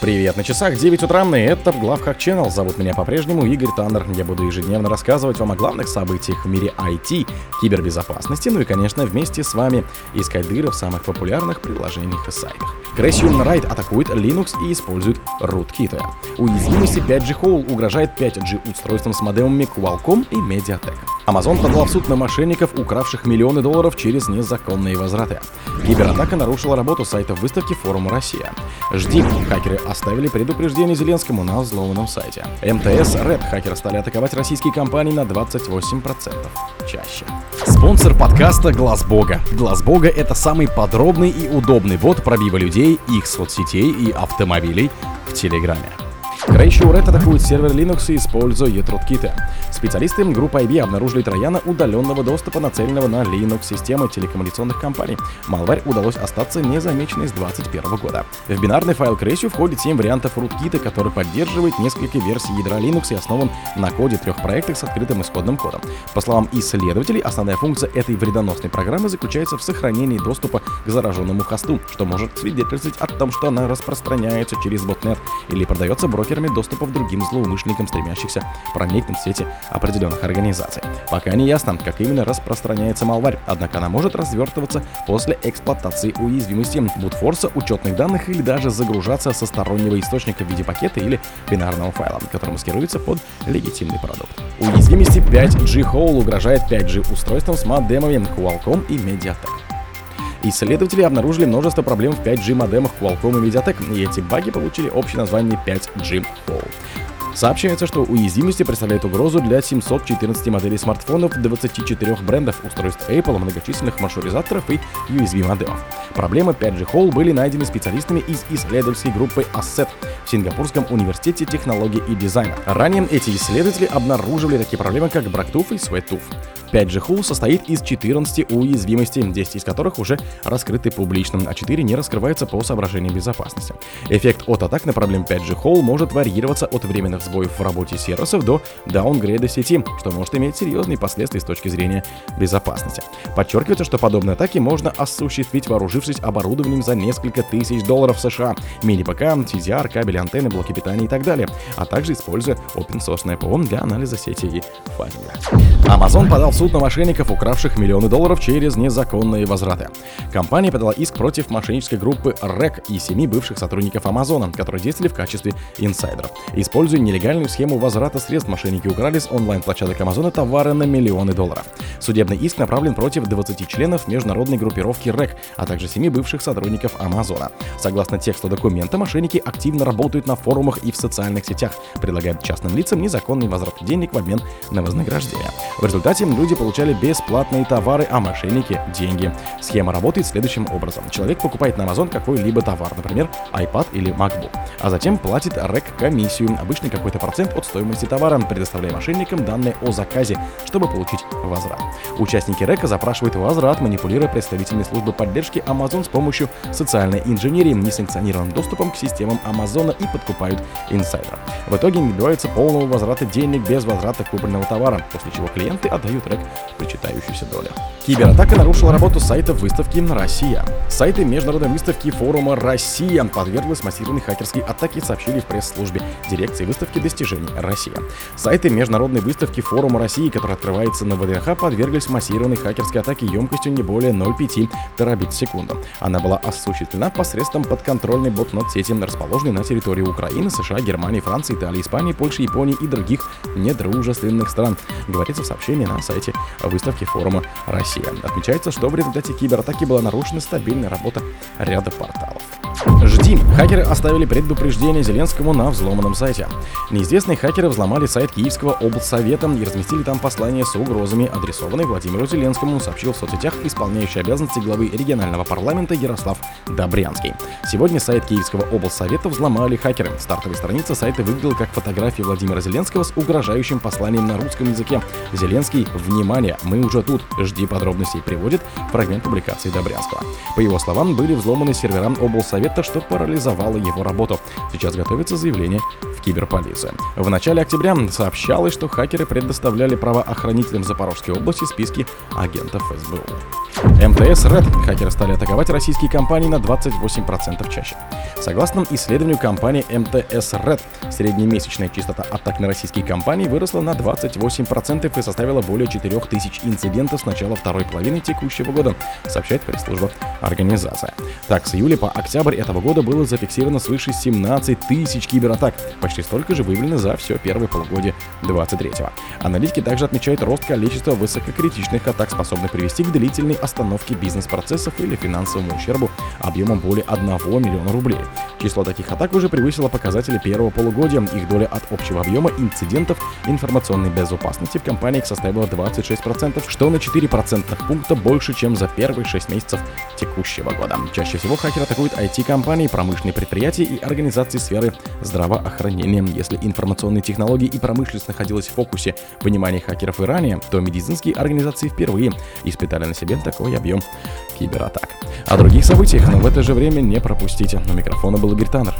Привет, на часах 9 утра, и это Главхак Channel. Зовут меня по-прежнему Игорь Таннер. Я буду ежедневно рассказывать вам о главных событиях в мире IT, кибербезопасности, ну и, конечно, вместе с вами искать дыры в самых популярных приложениях и сайтах. Crashing Ride атакует Linux и использует rootkit. Уязвимости 5G Hole угрожает 5G устройствам с модемами Qualcomm и Mediatek. Amazon подала в суд на мошенников, укравших миллионы долларов через незаконные возвраты. Кибератака нарушила работу сайта выставки форума «Россия». Жди, хакеры оставили предупреждение Зеленскому на взломанном сайте. МТС Red хакеры стали атаковать российские компании на 28% чаще. Спонсор подкаста Глаз Бога. Глаз Бога это самый подробный и удобный бот пробива людей, их соцсетей и автомобилей в Телеграме. Крейщу Red атакует сервер Linux, используя rootkit. Специалисты группы IB обнаружили трояна удаленного доступа, нацеленного на Linux-системы телекоммуникационных компаний. Malware удалось остаться незамеченной с 2021 года. В бинарный файл Крейщу входит 7 вариантов rootkit, который поддерживает несколько версий ядра Linux и основан на коде трех проектов с открытым исходным кодом. По словам исследователей, основная функция этой вредоносной программы заключается в сохранении доступа к зараженному хосту, что может свидетельствовать о том, что она распространяется через ботнет или продается брокерами доступа к другим злоумышленникам, стремящихся проникнуть в сети определенных организаций. Пока не ясно, как именно распространяется малварь, однако она может развертываться после эксплуатации уязвимости бутфорса, учетных данных или даже загружаться со стороннего источника в виде пакета или бинарного файла, который маскируется под легитимный продукт. Уязвимости 5G Hole угрожает 5G устройствам с модемами Qualcomm и Mediatek. Исследователи обнаружили множество проблем в 5G модемах Qualcomm и Mediatek, и эти баги получили общее название 5G Hole. Сообщается, что уязвимости представляют угрозу для 714 моделей смартфонов, 24 брендов устройств Apple, многочисленных маршрутизаторов и USB-модемов. Проблемы 5G Hole были найдены специалистами из исследовательской группы Asset в Сингапурском университете технологий и дизайна. Ранее эти исследователи обнаруживали такие проблемы, как Брактуф и Swetuff. 5G Hull состоит из 14 уязвимостей, 10 из которых уже раскрыты публично, а 4 не раскрываются по соображениям безопасности. Эффект от атак на проблем 5G Hall может варьироваться от временных сбоев в работе сервисов до даунгрейда сети, что может иметь серьезные последствия с точки зрения безопасности. Подчеркивается, что подобные атаки можно осуществить, вооружившись оборудованием за несколько тысяч долларов США, мини-ПК, TDR, кабели, антенны, блоки питания и так далее, а также используя open source ПО для анализа сети и файлинга. Amazon подал в суд на мошенников, укравших миллионы долларов через незаконные возвраты. Компания подала иск против мошеннической группы REC и семи бывших сотрудников Амазона, которые действовали в качестве инсайдеров. Используя нелегальную схему возврата средств, мошенники украли с онлайн-площадок Амазона товары на миллионы долларов. Судебный иск направлен против 20 членов международной группировки REC, а также семи бывших сотрудников Амазона. Согласно тексту документа, мошенники активно работают на форумах и в социальных сетях, предлагают частным лицам незаконный возврат денег в обмен на вознаграждение. В результате люди люди получали бесплатные товары, а мошенники – деньги. Схема работает следующим образом. Человек покупает на Amazon какой-либо товар, например, iPad или MacBook, а затем платит РЭК комиссию, обычный какой-то процент от стоимости товара, предоставляя мошенникам данные о заказе, чтобы получить возврат. Участники РЭКа запрашивают возврат, манипулируя представительной службы поддержки Amazon с помощью социальной инженерии, несанкционированным доступом к системам Амазона и подкупают инсайдера. В итоге не добиваются полного возврата денег без возврата купленного товара, после чего клиенты отдают РЭК причитающуюся долю. Кибератака нарушила работу сайта выставки «Россия». Сайты международной выставки форума «Россия» подверглась массированной хакерской атаке, сообщили в пресс-службе дирекции выставки достижений «Россия». Сайты международной выставки форума «России», который открывается на ВДНХ, подверглись массированной хакерской атаке емкостью не более 0,5 терабит в секунду. Она была осуществлена посредством подконтрольной ботнет сети, расположенной на территории Украины, США, Германии, Франции, Италии, Испании, Польши, Японии и других недружественных стран, говорится в сообщении на сайте сайте выставки форума «Россия». Отмечается, что в результате кибератаки была нарушена стабильная работа ряда порталов. Жди. Хакеры оставили предупреждение Зеленскому на взломанном сайте. Неизвестные хакеры взломали сайт Киевского облсовета и разместили там послание с угрозами, адресованные Владимиру Зеленскому, сообщил в соцсетях исполняющий обязанности главы регионального парламента Ярослав Добрянский. Сегодня сайт Киевского облсовета взломали хакеры. Стартовая страница сайта выглядела как фотография Владимира Зеленского с угрожающим посланием на русском языке. Зеленский, внимание, мы уже тут, жди подробностей, приводит фрагмент публикации Добрянского. По его словам, были взломаны сервера облсовета что парализовало его работу. Сейчас готовится заявление в киберполицию. В начале октября сообщалось, что хакеры предоставляли правоохранителям Запорожской области списки агентов СБУ. МТС Red хакеры стали атаковать российские компании на 28% чаще. Согласно исследованию компании МТС Red, среднемесячная частота атак на российские компании выросла на 28% и составила более 4000 инцидентов с начала второй половины текущего года, сообщает пресс-служба организации. Так, с июля по октябрь этого года было зафиксировано свыше 17 тысяч кибератак, почти столько же выявлено за все первое полугодие 23-го. Аналитики также отмечают рост количества высококритичных атак, способных привести к длительной остановке бизнес-процессов или финансовому ущербу объемом более 1 миллиона рублей. Число таких атак уже превысило показатели первого полугодия. Их доля от общего объема инцидентов информационной безопасности в компаниях составила 26%, что на 4 процентных пункта больше, чем за первые 6 месяцев текущего года. Чаще всего хакеры атакуют IT-компании, промышленные предприятия и организации сферы здравоохранения. Если информационные технологии и промышленность находилась в фокусе внимания хакеров и ранее, то медицинские организации впервые испытали на себе такой объем кибератак. О других событиях, но в это же время не пропустите. На микрофона был Игорь Таннер.